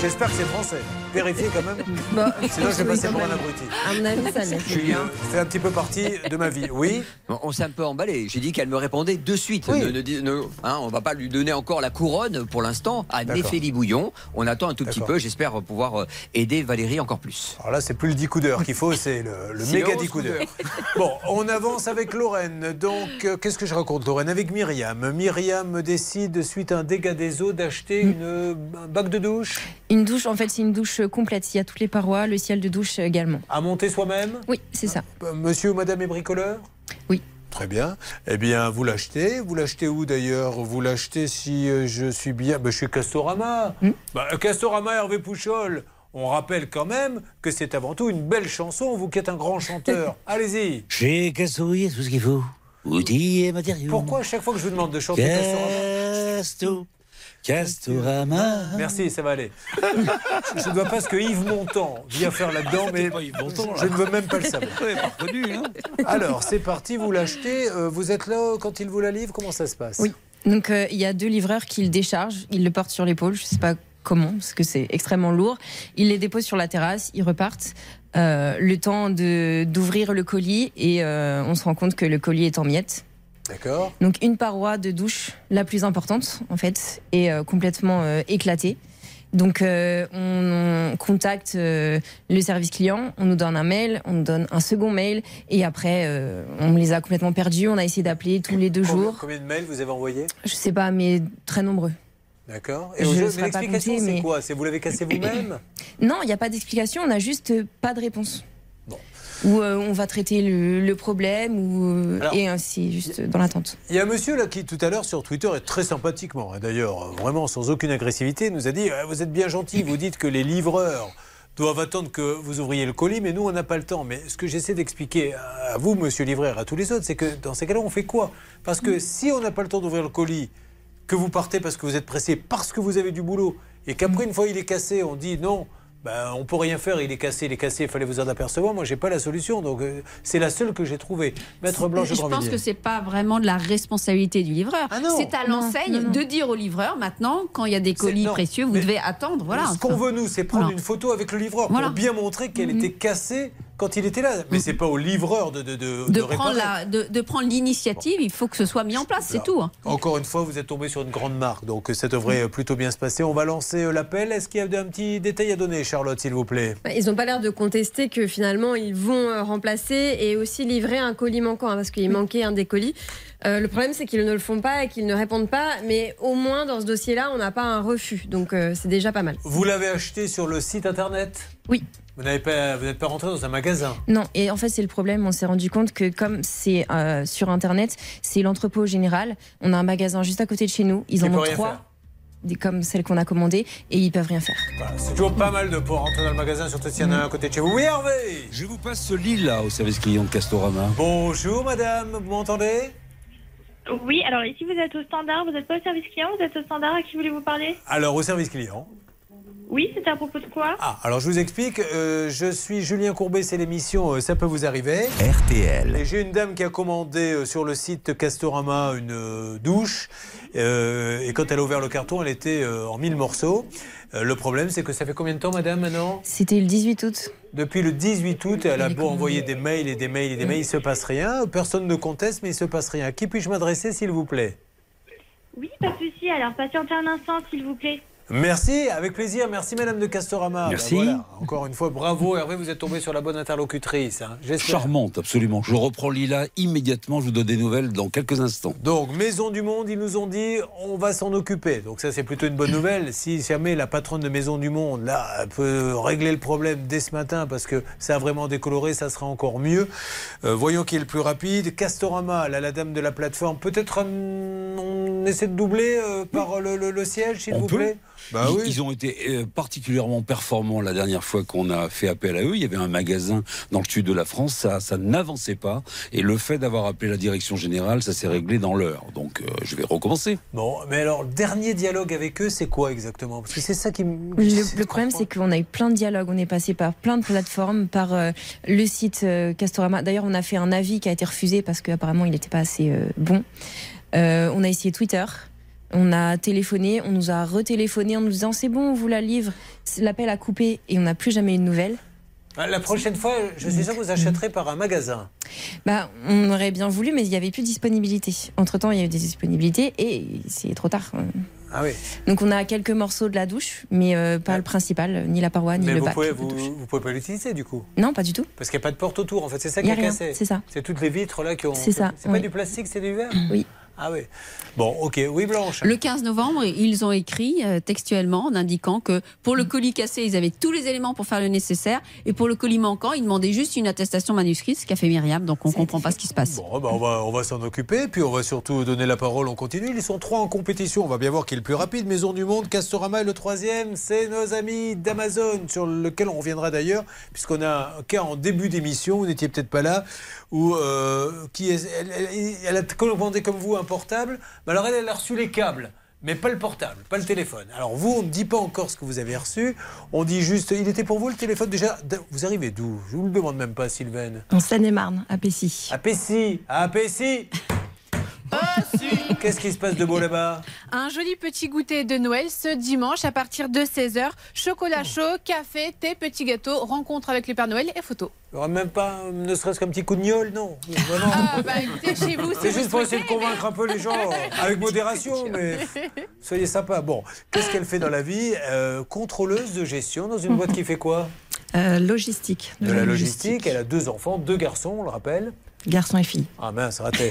[SPEAKER 1] J'espère que c'est français. Vérifiez quand même.
[SPEAKER 2] Bah,
[SPEAKER 1] Sinon, je vais passer pour un abruti.
[SPEAKER 2] À mon avis, ça.
[SPEAKER 1] Julien, fait un petit peu partie de ma vie. Oui.
[SPEAKER 12] On, on s'est un peu emballé. J'ai dit qu'elle me répondait de suite.
[SPEAKER 1] Oui.
[SPEAKER 12] Ne- ne ne- hein, on va pas lui donner encore la couronne pour l'instant à. Néphélie Bouillon. On attend un tout petit peu. J'espère pouvoir euh, aider Valérie encore plus.
[SPEAKER 1] Alors là, c'est plus le 10 coups d'heure qu'il faut, c'est le, le méga
[SPEAKER 12] le
[SPEAKER 1] 10
[SPEAKER 12] 11
[SPEAKER 1] coups
[SPEAKER 12] coups
[SPEAKER 1] d'heure. Bon, on avance avec Lorraine. Donc, euh, qu'est-ce que je raconte, Lorraine? Avec Myriam. Myriam décide, suite à un dégât des eaux, d'acheter une, euh, un bac de douche
[SPEAKER 6] Une douche, en fait, c'est une douche complète. Il y a toutes les parois, le ciel de douche également.
[SPEAKER 1] à monter soi-même.
[SPEAKER 6] Oui, c'est ça.
[SPEAKER 1] Euh, Monsieur ou madame est bricoleur
[SPEAKER 6] Oui.
[SPEAKER 1] Très bien. Eh bien, vous l'achetez. Vous l'achetez où d'ailleurs? Vous l'achetez si euh, je suis bien. Ben, je suis Castorama. Bah, Castorama Hervé Pouchol. On rappelle quand même que c'est avant tout une belle chanson, vous qui êtes un grand chanteur. Allez-y.
[SPEAKER 8] Chez Castorama, il y a tout ce qu'il faut. Outils et matériaux.
[SPEAKER 1] Pourquoi à chaque fois que je vous demande de chanter Castorama
[SPEAKER 8] Casto, Castorama.
[SPEAKER 1] Merci, ça va aller. Je ne vois pas ce que Yves Montand vient faire là-dedans, mais je ne veux même pas le savoir.
[SPEAKER 8] hein.
[SPEAKER 1] Alors, c'est parti, vous l'achetez. euh, vous êtes là quand il vous la livre Comment ça se passe?
[SPEAKER 6] Oui. Donc euh, il y a deux livreurs qui le déchargent, ils le portent sur l'épaule, je sais pas comment, parce que c'est extrêmement lourd. Ils les déposent sur la terrasse, ils repartent. Euh, le temps de d'ouvrir le colis et euh, on se rend compte que le colis est en miettes.
[SPEAKER 1] D'accord.
[SPEAKER 6] Donc une paroi de douche, la plus importante en fait, est euh, complètement euh, éclatée. Donc euh, on, on contacte le service client, on nous donne un mail, on nous donne un second mail et après on les a complètement perdus. On a essayé d'appeler tous les deux
[SPEAKER 1] Combien,
[SPEAKER 6] jours.
[SPEAKER 1] combien de mails vous avez envoyés?
[SPEAKER 6] Je sais pas, mais très nombreux.
[SPEAKER 1] D'accord. Et l'explication, c'est
[SPEAKER 6] mais-
[SPEAKER 1] quoi? C'est vous l'avez cassé vous-même?
[SPEAKER 6] Non, il n'y a pas d'explication, on a juste pas de réponse. Ou euh, on va traiter le, le problème, ou, euh,
[SPEAKER 1] Alors,
[SPEAKER 6] et ainsi, juste dans l'attente.
[SPEAKER 1] Il y a un monsieur là qui tout à l'heure sur Twitter et très sympathiquement, hein, d'ailleurs euh, vraiment sans aucune agressivité, nous a dit Ah, vous êtes bien gentil, vous dites que les livreurs doivent attendre que vous ouvriez le colis, mais nous on n'a pas le temps. Mais ce que j'essaie d'expliquer à vous, monsieur livreur, à tous les autres, c'est que dans ces cas-là, on fait quoi? Parce que si on n'a pas le temps d'ouvrir le colis, que vous partez parce que vous êtes pressé, parce que vous avez du boulot, et qu'après une fois il est cassé, on dit non. Ben, on peut rien faire, il est cassé, il est cassé, il fallait vous en apercevoir. Moi, j'ai pas la solution, donc euh, c'est la seule que j'ai trouvée. Maître Blanche
[SPEAKER 9] Je pense que c'est pas vraiment de la responsabilité du livreur.
[SPEAKER 1] Ah
[SPEAKER 9] c'est à l'enseigne de dire au livreur maintenant, quand il y a des colis précieux, vous devez attendre. Voilà.
[SPEAKER 1] Ce qu'on veut, nous, c'est prendre une photo avec le livreur
[SPEAKER 9] Voilà.
[SPEAKER 1] pour bien montrer qu'elle
[SPEAKER 9] Mhm.
[SPEAKER 1] était cassée quand il était là. Mais c'est pas au livreur de, de, de,
[SPEAKER 9] de,
[SPEAKER 1] de
[SPEAKER 9] prendre la, de, de prendre l'initiative, il faut que ce soit mis en place, c'est tout. hein.
[SPEAKER 1] Encore une fois, vous êtes tombé sur une grande marque, donc ça devrait euh, plutôt bien se passer. On va lancer euh, l'appel. Est-ce qu'il y a un petit détail à donner, Charlotte, s'il vous plaît?
[SPEAKER 2] Bah, Ils n'ont pas l'air de contester que finalement ils vont euh, remplacer et aussi livrer un colis manquant hein, parce qu'il manquait un des colis. Euh, le problème c'est qu'ils ne le font pas et qu'ils ne répondent pas, mais au moins dans ce dossier-là on n'a pas un refus, donc euh, c'est déjà pas mal.
[SPEAKER 1] Vous l'avez acheté sur le site internet?
[SPEAKER 6] Oui.
[SPEAKER 1] Vous n'avez pas, vous n'êtes pas rentré dans un magasin
[SPEAKER 6] Non, et en fait, c'est le problème. On s'est rendu compte que, comme c'est euh, sur Internet, c'est l'entrepôt général. On a un magasin juste à côté de chez nous. Ils en ont
[SPEAKER 1] rien
[SPEAKER 6] trois. comme celles qu'on a commandées, et ils peuvent rien faire.
[SPEAKER 1] Voilà, c'est toujours pas mal de pour rentrer dans le magasin, surtout s'il y en a un à côté de chez vous. Oui, Hervé
[SPEAKER 13] Je vous passe ce lit là au service client de Castorama.
[SPEAKER 1] Bonjour madame, vous m'entendez?
[SPEAKER 14] Oui, alors ici vous êtes au standard, vous n'êtes pas au service client, vous êtes au standard, à qui voulez-vous parler?
[SPEAKER 1] Alors, au service client.
[SPEAKER 14] Oui, c'était à propos de quoi?
[SPEAKER 1] Ah, alors je vous explique, euh, je suis Julien Courbet, c'est l'émission euh, Ça peut vous arriver.
[SPEAKER 7] RTL.
[SPEAKER 1] Et j'ai une dame qui a commandé euh, sur le site Castorama une euh, douche. euh, et quand elle a ouvert le carton, elle était euh, en mille morceaux. Euh, le problème, c'est que ça fait combien de temps, madame, maintenant?
[SPEAKER 6] C'était le 18 août.
[SPEAKER 1] Depuis le 18 août, elle a beau envoyer des mails et des mails et des mails, il ne se passe rien. Personne ne conteste, mais il ne se passe rien. À qui puis-je m'adresser, s'il vous plaît?
[SPEAKER 14] Oui, pas de souci, alors patientez un instant s'il vous plaît.
[SPEAKER 1] Merci, avec plaisir. Merci, Madame de Castorama.
[SPEAKER 13] Merci.
[SPEAKER 1] Ben voilà. Encore une fois, bravo, Hervé, vous êtes tombé sur la bonne interlocutrice. hein.
[SPEAKER 13] Charmante, absolument. Je reprends Lila immédiatement. Je vous donne des nouvelles dans quelques instants.
[SPEAKER 1] Donc, Maison du Monde, ils nous ont dit, on va s'en occuper. Donc ça, c'est plutôt une bonne nouvelle. Si jamais la patronne de Maison du Monde, là, elle peut régler le problème dès ce matin, parce que ça a vraiment décoloré, ça sera encore mieux. Euh, voyons qui est le plus rapide. Castorama, là, la dame de la plateforme, peut-être hum, on essaie de doubler euh, par le, le- le siège, s'il vous
[SPEAKER 13] peut.
[SPEAKER 1] plaît? Bah
[SPEAKER 13] ils,
[SPEAKER 1] oui.
[SPEAKER 13] ils ont été euh, particulièrement performants la dernière fois qu'on a fait appel à eux. Il y avait un magasin dans le sud de la France, ça, ça n'avançait pas. Et le fait d'avoir appelé la direction générale, ça s'est réglé dans l'heure. Donc euh, je vais recommencer.
[SPEAKER 1] Bon, mais alors, le dernier dialogue avec eux, c'est quoi exactement? Parce que c'est ça qui me.
[SPEAKER 6] Le, le problème, c'est qu'on a eu plein de dialogues. On est passé par plein de plateformes, par euh, le site euh, Castorama. D'ailleurs, on a fait un avis qui a été refusé parce qu'apparemment, il n'était pas assez euh, bon. Euh, on a essayé Twitter. On a téléphoné, on nous a retéléphoné en nous disant c'est bon, on vous la livre. L'appel a coupé et on n'a plus jamais eu de nouvelles.
[SPEAKER 1] Ah, La prochaine fois, je suis sûr que vous achèterez par un magasin.
[SPEAKER 6] Bah, on aurait bien voulu, mais il n'y avait plus de disponibilité. Entre temps, il y avait des disponibilités et c'est trop tard.
[SPEAKER 1] Ah oui.
[SPEAKER 6] Donc, on a quelques morceaux de la douche, mais euh, pas le principal, ni la paroi, ni
[SPEAKER 1] Mais
[SPEAKER 6] le
[SPEAKER 1] vous
[SPEAKER 6] bac.
[SPEAKER 1] pouvez, vous, vous pouvez pas l'utiliser du coup?
[SPEAKER 6] Non, pas du tout.
[SPEAKER 1] Parce qu'il n'y a pas de porte autour, en fait. C'est ça qui
[SPEAKER 6] a
[SPEAKER 1] est cassé.
[SPEAKER 6] c'est ça.
[SPEAKER 1] C'est toutes les vitres là qui ont.
[SPEAKER 6] C'est ça,
[SPEAKER 1] C'est pas du plastique, c'est du verre?
[SPEAKER 6] Oui.
[SPEAKER 1] Ah oui. Bon, ok. Oui, Blanche.
[SPEAKER 9] Le 15 novembre, ils ont écrit euh, textuellement en indiquant que pour le colis cassé, ils avaient tous les éléments pour faire le nécessaire. Et pour le colis manquant, ils demandaient juste une attestation manuscrite, ce qu'a fait Myriam. Donc on ne comprend pas ce qui se passe.
[SPEAKER 1] Bon, bah, on va, on va s'en occuper, puis on va surtout donner la parole. On continue. Ils sont trois en compétition. On va bien voir qui est le plus rapide. Maison du Monde, Castorama et le troisième, c'est nos amis d'Amazon, sur lequel on reviendra d'ailleurs, puisqu'on a un cas en début d'émission, vous n'étiez peut-être pas là, où euh, qui est, elle, elle- elle a commandé comme vous un portable, mais alors elle, elle a reçu les câbles. Mais pas le portable, pas le téléphone. Alors vous, on ne dit pas encore ce que vous avez reçu. On dit juste, il était pour vous le téléphone déjà. Vous arrivez d'où? Je vous le demande même pas, Sylvaine.
[SPEAKER 15] En Seine-et-Marne, à Pessy.
[SPEAKER 1] À Pessy, à Pessy. Qu'est-ce qui se passe de beau là-bas?
[SPEAKER 4] Un joli petit goûter de Noël ce dimanche à partir de 16h. Chocolat chaud, café, thé, petit gâteau, rencontre avec le Père Noël et photo.
[SPEAKER 1] Il n'y aura même pas, euh, ne serait-ce qu'un petit coup de gnôle, non Vraiment.
[SPEAKER 4] Ah, bah, écoutez, chez vous,
[SPEAKER 1] C'est juste pour essayer de convaincre un peu les gens, avec modération, mais soyez sympa. Bon, qu'est-ce qu'elle fait dans la vie Euh, Contrôleuse de gestion dans une boîte qui fait quoi?
[SPEAKER 15] Euh, logistique.
[SPEAKER 1] De la logistique. Elle a deux enfants, deux garçons, on le rappelle.
[SPEAKER 15] Garçon et fille.
[SPEAKER 1] Ah mince, raté.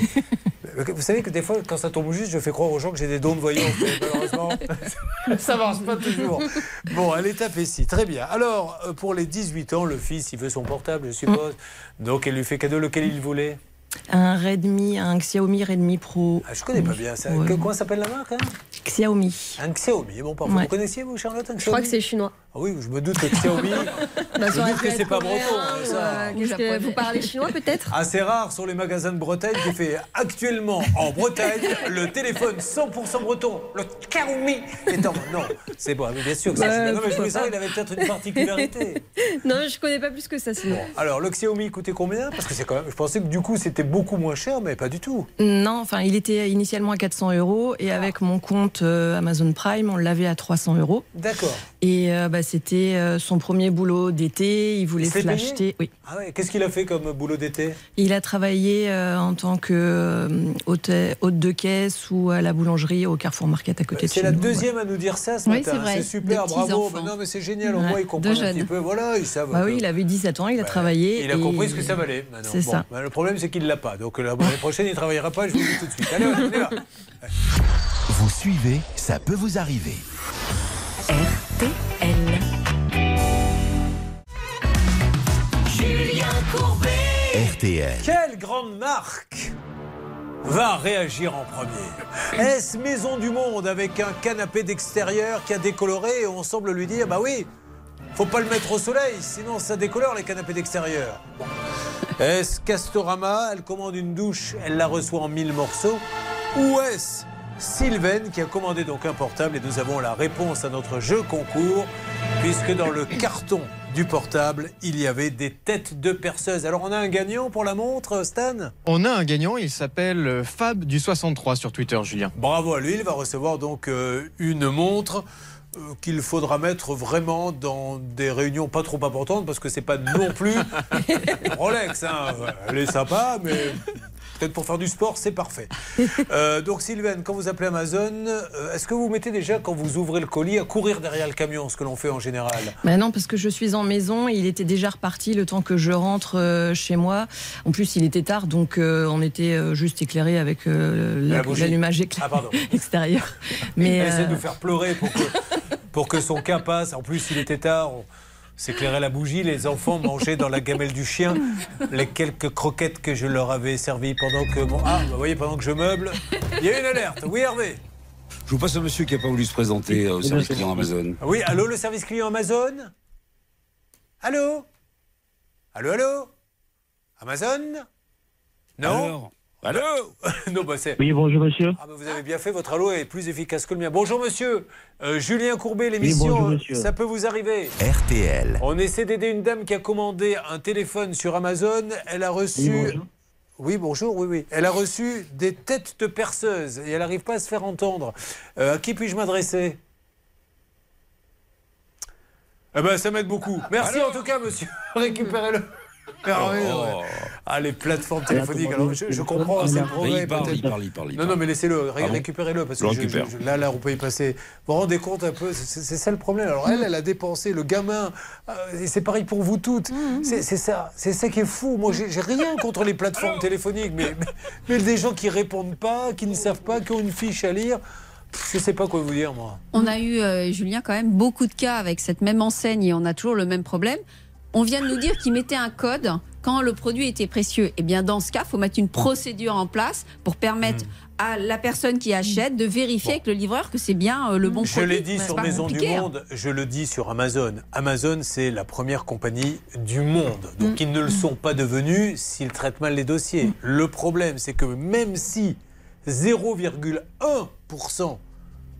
[SPEAKER 1] Vous savez que des fois, quand ça tombe juste, je fais croire aux gens que j'ai des dons de voyance. malheureusement, ça marche pas toujours. Bon, elle est Pessy. Très bien. Alors, euh, pour les 18 ans, le fils, il veut son portable, je suppose. Donc, elle lui fait cadeau lequel il voulait?
[SPEAKER 15] Un Redmi, un Xiaomi Redmi Pro.
[SPEAKER 1] Ah, je connais pas bien ça.
[SPEAKER 15] Ouais.
[SPEAKER 1] Que- comment s'appelle la marque hein?
[SPEAKER 15] Xiaomi.
[SPEAKER 1] Un Xiaomi. Bon, parfois,
[SPEAKER 15] Ouais.
[SPEAKER 1] vous connaissiez, vous, Charlotte un
[SPEAKER 2] Je crois que
[SPEAKER 1] Xiaomi
[SPEAKER 2] c'est chinois.
[SPEAKER 1] Ah oui, je me doute que Xiaomi.
[SPEAKER 2] Bah,
[SPEAKER 1] je me
[SPEAKER 2] aurait
[SPEAKER 1] doute que c'est pas breton. ça.
[SPEAKER 2] euh, que- vous parlez chinois peut-être
[SPEAKER 1] Assez rare sur les magasins de Bretagne qui fait actuellement en Bretagne le téléphone 100% breton, le Xiaomi. est en- Non, c'est bon, mais bien sûr que chinois. Non, mais je
[SPEAKER 2] pourquoi
[SPEAKER 1] voulais savoir, il avait peut-être une particularité.
[SPEAKER 2] Non, je connais pas plus que ça sinon.
[SPEAKER 1] Alors, le Xiaomi coûtait combien? Parce que c'est quand même. Je pensais que du coup c'était beaucoup moins cher, mais pas du tout.
[SPEAKER 15] Non, enfin, il était initialement à 400 euros et avec mon compte euh, Amazon Prime, on l'avait à 300 euros.
[SPEAKER 1] D'accord.
[SPEAKER 15] Et euh, bah, c'était euh, son premier boulot d'été. Il voulait se l'acheter. Oui.
[SPEAKER 1] Ah ouais, qu'est-ce qu'il a fait comme boulot d'été?
[SPEAKER 15] Il a travaillé euh, en tant que euh, hôte, hôte de caisse ou à la boulangerie au Carrefour Market à côté de
[SPEAKER 1] C'est
[SPEAKER 15] chez
[SPEAKER 1] la
[SPEAKER 15] nous.
[SPEAKER 1] deuxième à nous dire ça ce
[SPEAKER 15] Oui,
[SPEAKER 1] matin.
[SPEAKER 15] c'est vrai.
[SPEAKER 1] C'est super,
[SPEAKER 15] Des
[SPEAKER 1] bravo. non, mais c'est génial. Au
[SPEAKER 15] Ouais,
[SPEAKER 1] moins, ils comprennent un petit
[SPEAKER 15] jeunes.
[SPEAKER 1] peu. Voilà, ils savent.
[SPEAKER 15] Bah oui, il avait 17 ans, il a travaillé.
[SPEAKER 1] Il a
[SPEAKER 15] et-
[SPEAKER 1] compris ce que ça valait. maintenant.
[SPEAKER 15] C'est
[SPEAKER 1] Bon,
[SPEAKER 15] ça.
[SPEAKER 1] bah, le problème, c'est qu'il ne l'a pas. Donc la- l'année prochaine, il ne travaillera pas, je vous le dis tout de suite. Allez, on y va.
[SPEAKER 7] Vous suivez, ça peut vous arriver.
[SPEAKER 16] Julien Courbet.
[SPEAKER 7] RTL.
[SPEAKER 1] Quelle grande marque va réagir en premier? Est-ce Maison du Monde avec un canapé d'extérieur qui a décoloré et on semble lui dire bah oui, faut pas le mettre au soleil, sinon ça décolore les canapés d'extérieur. Bon. Est-ce Castorama Elle commande une douche, elle la reçoit en mille morceaux? Ou est-ce Sylvaine qui a commandé donc un portable et nous avons la réponse à notre jeu concours puisque dans le carton du portable, il y avait des têtes de perceuses. Alors on a un gagnant pour la montre, Stan?
[SPEAKER 16] On a un gagnant, il s'appelle Fab du 63 sur Twitter, Julien.
[SPEAKER 1] Bravo à lui, il va recevoir donc euh, une montre euh, qu'il faudra mettre vraiment dans des réunions pas trop importantes parce que c'est pas non plus Rolex. Hein. Elle est sympa, mais peut-être pour faire du sport, c'est parfait. Euh, donc Sylvaine, quand vous appelez Amazon, euh, est-ce que vous mettez déjà quand vous ouvrez le colis à courir derrière le camion, ce que l'on fait en général?
[SPEAKER 15] Bah non, parce que je suis en maison et il était déjà reparti le temps que je rentre euh, chez moi. En plus, il était tard, donc on était juste éclairé avec la-
[SPEAKER 1] La
[SPEAKER 15] l'allumage écla-
[SPEAKER 1] Ah,
[SPEAKER 15] extérieur.
[SPEAKER 1] Mais
[SPEAKER 15] Mais
[SPEAKER 1] essaie de nous faire pleurer pour que, pour que son cas passe. En plus, il était tard. On s'éclairait la bougie. Les enfants mangeaient dans la gamelle du chien les quelques croquettes que je leur avais servies pendant que. Bon, ah, vous voyez, pendant que je meuble. Il y a une alerte. Oui, Hervé
[SPEAKER 13] Je vous passe un monsieur qui n'a pas voulu se présenter euh, au service client Amazon.
[SPEAKER 1] Ah Oui, allô, le service client Amazon? Allô? Allô, allô? Amazon? Non?
[SPEAKER 13] Allô
[SPEAKER 1] Non, bah c'est.
[SPEAKER 17] Oui, bonjour monsieur.
[SPEAKER 1] Ah bah vous avez bien fait, votre allô est plus efficace que le mien. Bonjour monsieur, Euh, Julien Courbet, l'émission, euh, ça peut vous arriver.
[SPEAKER 7] RTL.
[SPEAKER 1] On essaie d'aider une dame qui a commandé un téléphone sur Amazon. Elle a reçu.
[SPEAKER 17] Oui, bonjour.
[SPEAKER 1] Oui, bonjour, oui, oui. Elle a reçu des têtes de perceuse et elle n'arrive pas à se faire entendre. Euh, à qui puis-je m'adresser? Eh ben, ça m'aide beaucoup. Merci en tout cas, monsieur. Récupérez-le. Ah, oui,
[SPEAKER 13] Oh.
[SPEAKER 1] ouais. Ah, les plateformes téléphoniques. Alors, je, je comprends, c'est progrès.
[SPEAKER 13] il parle, il parle, il parle, il
[SPEAKER 1] Non, non, mais laissez-le, ré-
[SPEAKER 13] Ah bon
[SPEAKER 1] récupérez-le. Parce que je-
[SPEAKER 13] récupère.
[SPEAKER 1] je- là, là, on peut y passer. Vous vous rendez compte un peu C'est ça le problème. Alors, elle, elle a dépensé, le gamin, euh, c'est pareil pour vous toutes. C'est c'est ça, c'est ça qui est fou. Moi, j'ai rien contre les plateformes téléphoniques, mais, mais, mais des gens qui répondent pas, qui ne savent pas, qui ont une fiche à lire, je sais pas quoi vous dire, moi.
[SPEAKER 9] On a eu, euh, Julien, quand même beaucoup de cas avec cette même enseigne et on a toujours le même problème. On vient de nous dire qu'ils mettaient un code quand le produit était précieux. Eh bien, dans ce cas, il faut mettre une procédure en place pour permettre à la personne qui achète de vérifier avec le livreur que c'est bien euh, le bon
[SPEAKER 1] Je
[SPEAKER 9] produit.
[SPEAKER 1] l'ai dit sur Maison du
[SPEAKER 9] hein.
[SPEAKER 1] Monde, je le dis sur Amazon. Amazon, c'est la première compagnie du monde. Donc, ils ne le sont pas devenus s'ils traitent mal les dossiers. Le problème, c'est que même si 0,1%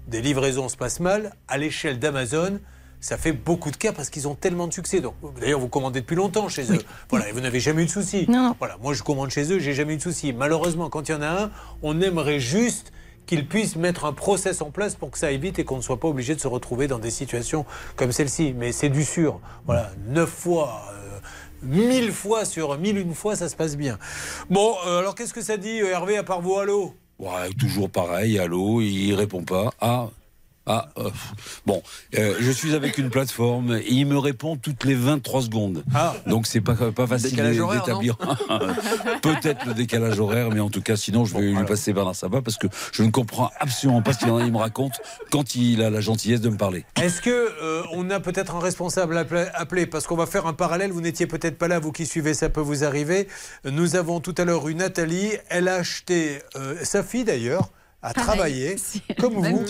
[SPEAKER 1] des livraisons se passent mal, à l'échelle d'Amazon, ça fait beaucoup de cas parce qu'ils ont tellement de succès. Donc, d'ailleurs, vous commandez depuis longtemps chez eux. Voilà, et vous n'avez jamais eu de soucis. Voilà, moi, je commande chez eux, j'ai jamais eu de soucis. Malheureusement, quand il y en a un, on aimerait juste qu'ils puissent mettre un process en place pour que ça aille vite et qu'on ne soit pas obligé de se retrouver dans des situations comme celle-ci. Mais c'est du sûr. Voilà, neuf fois. euh, Mille fois sur mille une fois, ça se passe bien. Bon, euh, alors qu'est-ce que ça dit, euh, Hervé, à part vous, allô
[SPEAKER 13] Ouais, toujours pareil, allô, il répond pas. Ah, ah, euh, bon, euh, je suis avec une plateforme et il me répond toutes les 23 secondes. Donc c'est pas, pas facile d'établir peut-être le décalage horaire, mais en tout cas, sinon je vais lui passer Bernard Sabat parce que je ne comprends absolument pas ce qu'il il me raconte quand il a la gentillesse de me parler.
[SPEAKER 1] Est-ce que euh, on a peut-être un responsable à appeler- appeler? Parce qu'on va faire un parallèle. Vous n'étiez peut-être pas là, vous qui suivez, ça peut vous arriver. Nous avons tout à l'heure eu Nathalie. Elle a acheté euh, sa fille d'ailleurs. A
[SPEAKER 9] Pareil,
[SPEAKER 1] travaillé, comme vous,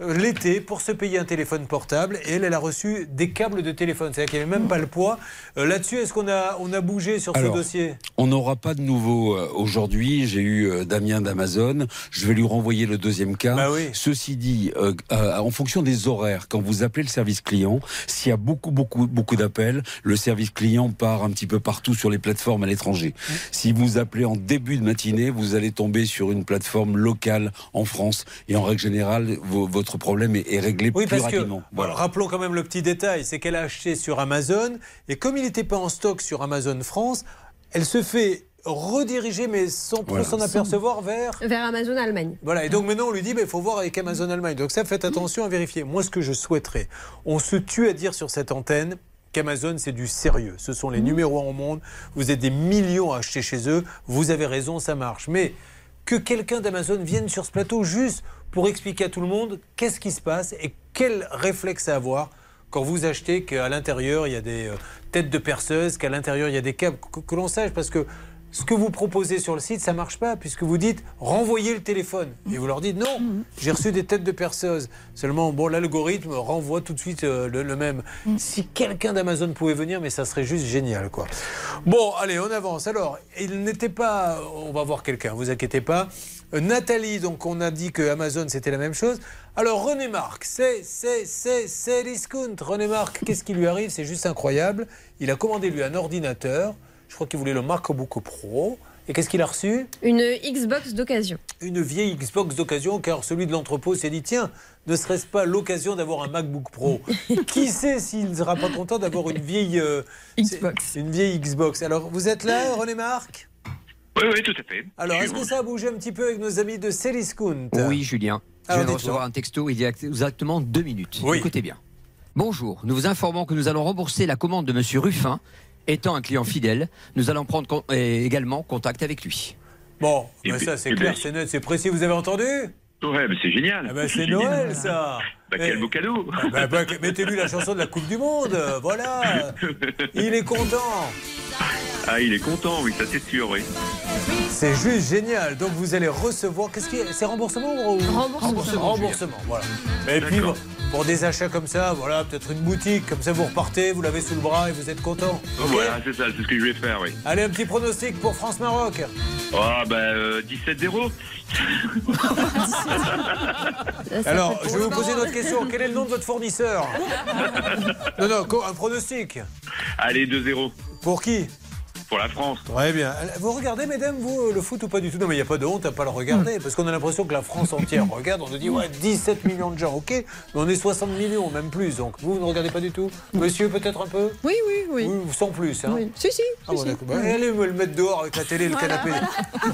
[SPEAKER 1] l'été pour se payer un téléphone portable. Et elle, elle a reçu des câbles de téléphone. C'est-à-dire qu'il n'y avait même pas le poids. Euh, Là-dessus, est-ce qu'on a, on a bougé sur
[SPEAKER 13] Alors,
[SPEAKER 1] ce dossier?
[SPEAKER 13] On n'aura pas de nouveau euh, aujourd'hui. J'ai eu euh, Damien d'Amazon. Je vais lui renvoyer le deuxième cas.
[SPEAKER 1] Bah
[SPEAKER 13] Ceci dit, euh, euh, en fonction des horaires, quand vous appelez le service client, s'il y a beaucoup, beaucoup, beaucoup d'appels, le service client part un petit peu partout sur les plateformes à l'étranger. Si vous appelez en début de matinée, vous allez tomber sur une plateforme locale en France. Et en règle générale, vo- votre problème est, est réglé
[SPEAKER 1] Oui,
[SPEAKER 13] plus
[SPEAKER 1] parce que,
[SPEAKER 13] rapidement. Voilà.
[SPEAKER 1] rappelons quand même le petit détail, c'est qu'elle a acheté sur Amazon, et comme il n'était pas en stock sur Amazon France, elle se fait rediriger, mais sans trop
[SPEAKER 2] Voilà.
[SPEAKER 1] s'en apercevoir, vers...
[SPEAKER 2] Vers Amazon Allemagne.
[SPEAKER 1] Voilà, et donc maintenant on lui dit, il faut voir avec Amazon Allemagne. Donc ça, faites attention à vérifier. Moi, ce que je souhaiterais, on se tue à dire sur cette antenne qu'Amazon, c'est du sérieux. Ce sont les numéros un au monde. Vous êtes des millions à acheter chez eux. Vous avez raison, ça marche. Mais que quelqu'un d'Amazon vienne sur ce plateau juste pour expliquer à tout le monde qu'est-ce qui se passe et quel réflexe à avoir quand vous achetez qu'à l'intérieur il y a des euh, têtes de perceuse, qu'à l'intérieur il y a des câbles, que, que l'on sache parce que ce que vous proposez sur le site, ça marche pas, puisque vous dites renvoyer le téléphone. Et vous leur dites non, j'ai reçu des têtes de perceuse. Seulement, bon, l'algorithme renvoie tout de suite euh, le, le même. Si quelqu'un d'Amazon pouvait venir, mais ça serait juste génial, quoi. Bon, allez, on avance. Alors, il n'était pas. On va voir quelqu'un, vous inquiétez pas. Euh, Nathalie, donc on a dit que Amazon c'était la même chose. Alors René Marc, c'est c'est c'est c'est discount. René Marc, qu'est-ce qui lui arrive? C'est juste incroyable. Il a commandé lui un ordinateur. Je crois qu'il voulait le MacBook Pro. Et qu'est-ce qu'il a reçu?
[SPEAKER 2] Une Xbox d'occasion.
[SPEAKER 1] Une vieille Xbox d'occasion, car celui de l'entrepôt s'est dit tiens, ne serait-ce pas l'occasion d'avoir un MacBook Pro? Qui sait s'il ne sera pas content d'avoir une vieille euh, Xbox Une vieille Xbox. Alors vous êtes là, René Marc?
[SPEAKER 17] Oui, oui, tout à fait.
[SPEAKER 1] Alors est-ce que ça a bougé un petit peu avec nos amis de Céliscount
[SPEAKER 12] Oui, Julien. Je viens de recevoir un texto il y a exactement deux minutes.
[SPEAKER 1] Oui.
[SPEAKER 12] Écoutez bien. Bonjour, nous vous informons que nous allons rembourser la commande de Monsieur Ruffin. Étant un client fidèle, nous allons prendre con- également contact avec lui.
[SPEAKER 1] Bon, ben
[SPEAKER 17] puis-
[SPEAKER 1] ça c'est clair,
[SPEAKER 17] ben-
[SPEAKER 1] c'est net, c'est précis. Vous avez entendu?
[SPEAKER 17] Ouais, mais c'est génial.
[SPEAKER 1] Ah ben, c'est
[SPEAKER 17] génial.
[SPEAKER 1] Noël ça
[SPEAKER 17] Bah, quel beau cadeau.
[SPEAKER 1] ah Mettez-lui la chanson de la Coupe du Monde, voilà Il est content
[SPEAKER 17] Ah, il est content, oui, ça c'est sûr, oui.
[SPEAKER 1] C'est juste génial. Donc vous allez recevoir. Qu'est-ce qui est C'est remboursement ou
[SPEAKER 2] Remboursement.
[SPEAKER 1] Remboursement, voilà. Et puis Pour des achats comme ça, voilà, peut-être une boutique, comme ça vous repartez, vous l'avez sous le bras et vous êtes content. Ok
[SPEAKER 17] Voilà, c'est ça, c'est ce que je vais faire, oui.
[SPEAKER 1] Allez, un petit pronostic pour France-Maroc.
[SPEAKER 17] Ah, bah, euh, 17-0.
[SPEAKER 1] Alors, je vais vous poser une autre question. Quel est le nom de votre fournisseur? Non, non, un pronostic.
[SPEAKER 17] Allez, 2-0.
[SPEAKER 1] Pour qui?
[SPEAKER 17] Pour la France.
[SPEAKER 1] Très bien. Vous regardez, mesdames, vous, le foot ou pas du tout? Non, mais il n'y a pas de honte à pas le
[SPEAKER 17] Hmm.
[SPEAKER 1] regarder, parce qu'on a l'impression que la France entière regarde. On nous dit, ouais, 17 millions de gens, ok, mais on est 60 millions, même plus. Donc, vous, vous ne regardez pas du tout? Monsieur, peut-être un peu?
[SPEAKER 3] Oui, oui, oui.
[SPEAKER 1] Oui, sans plus, hein
[SPEAKER 3] Oui. Si, si.
[SPEAKER 1] Ah
[SPEAKER 3] si,
[SPEAKER 1] bon,
[SPEAKER 3] si.
[SPEAKER 1] Bah, allez me le mettre dehors avec la télé et le
[SPEAKER 3] Voilà,
[SPEAKER 1] canapé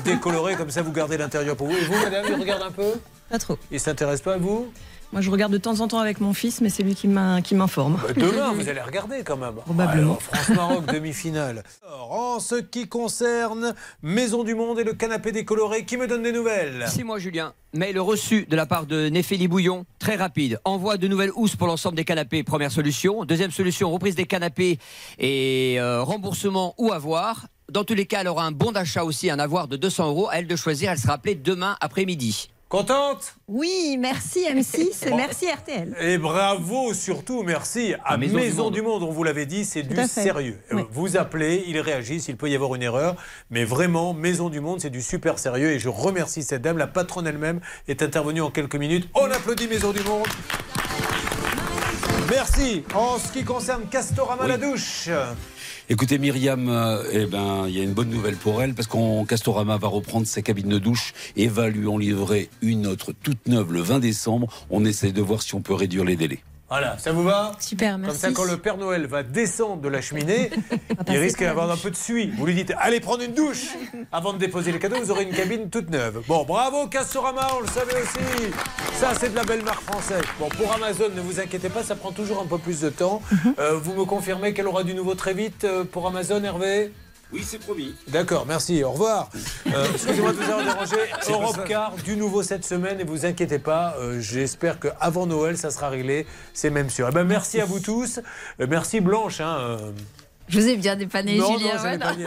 [SPEAKER 1] décoloré, comme ça vous gardez l'intérieur pour vous. Et vous, madame, il regarde un peu?
[SPEAKER 15] Pas trop.
[SPEAKER 1] Il s'intéresse pas à vous?
[SPEAKER 15] Moi, je regarde de temps en temps avec mon fils, mais c'est lui qui m'in- qui m'informe.
[SPEAKER 1] Bah, Demain, vous allez regarder quand même.
[SPEAKER 15] Probablement.
[SPEAKER 1] France-Maroc, demi-finale. En ce qui concerne Maison du Monde et le canapé décoloré, qui me donne des nouvelles?
[SPEAKER 12] C'est moi, Julien. Mail reçu de la part de Néphélie Bouillon. Très rapide. Envoi de nouvelles housses pour l'ensemble des canapés. Première solution. Deuxième solution, reprise des canapés et euh, remboursement ou avoir. Dans tous les cas, elle aura un bon d'achat aussi, un avoir de 200 euros. À elle de choisir. Elle sera appelée demain après-midi.
[SPEAKER 1] Contente
[SPEAKER 3] Oui, merci M6 et merci RTL.
[SPEAKER 1] Et bravo surtout, merci à
[SPEAKER 12] À
[SPEAKER 1] Maison,
[SPEAKER 12] Maison
[SPEAKER 1] du,
[SPEAKER 12] du
[SPEAKER 1] Monde. On vous l'avait dit, c'est du sérieux. Euh,
[SPEAKER 3] Oui.
[SPEAKER 1] Vous appelez, ils réagissent, il peut y avoir une erreur. Mais vraiment, Maison du Monde, c'est du super sérieux. Et je remercie cette dame. La patronne elle-même est intervenue en quelques minutes. On applaudit Maison du Monde. Merci. En ce qui concerne Castorama la douche.
[SPEAKER 13] Écoutez, Myriam, euh, eh ben, il y a une bonne nouvelle pour elle parce qu'on Castorama va reprendre sa cabine de douche et va lui en livrer une autre toute neuve le 20 décembre. On essaie de voir si on peut réduire les délais.
[SPEAKER 1] Voilà, ça vous va
[SPEAKER 2] Super,
[SPEAKER 1] Comme
[SPEAKER 2] merci.
[SPEAKER 1] ça, quand le Père Noël va descendre de la cheminée, il risque d'avoir un peu de suie. Vous lui dites, allez prendre une douche avant de déposer les cadeaux, vous aurez une cabine toute neuve. Bon, bravo Castorama, on le savait aussi. Ça, c'est de la belle marque française. Bon, pour Amazon, ne vous inquiétez pas, ça prend toujours un peu plus de temps. Euh, vous me confirmez qu'elle aura du nouveau très vite euh, pour Amazon, Hervé?
[SPEAKER 13] Oui, c'est promis.
[SPEAKER 1] D'accord, merci, au revoir. Euh, Excusez-moi de vous avoir dérangé. Europe. Car, du nouveau cette semaine, et vous inquiétez pas, euh, j'espère qu'avant Noël, ça sera réglé, c'est même sûr. Eh ben, merci à vous tous. Euh, merci Blanche. hein, euh,
[SPEAKER 9] Je vous ai bien dépanné,
[SPEAKER 1] non,
[SPEAKER 9] Julien.
[SPEAKER 1] non,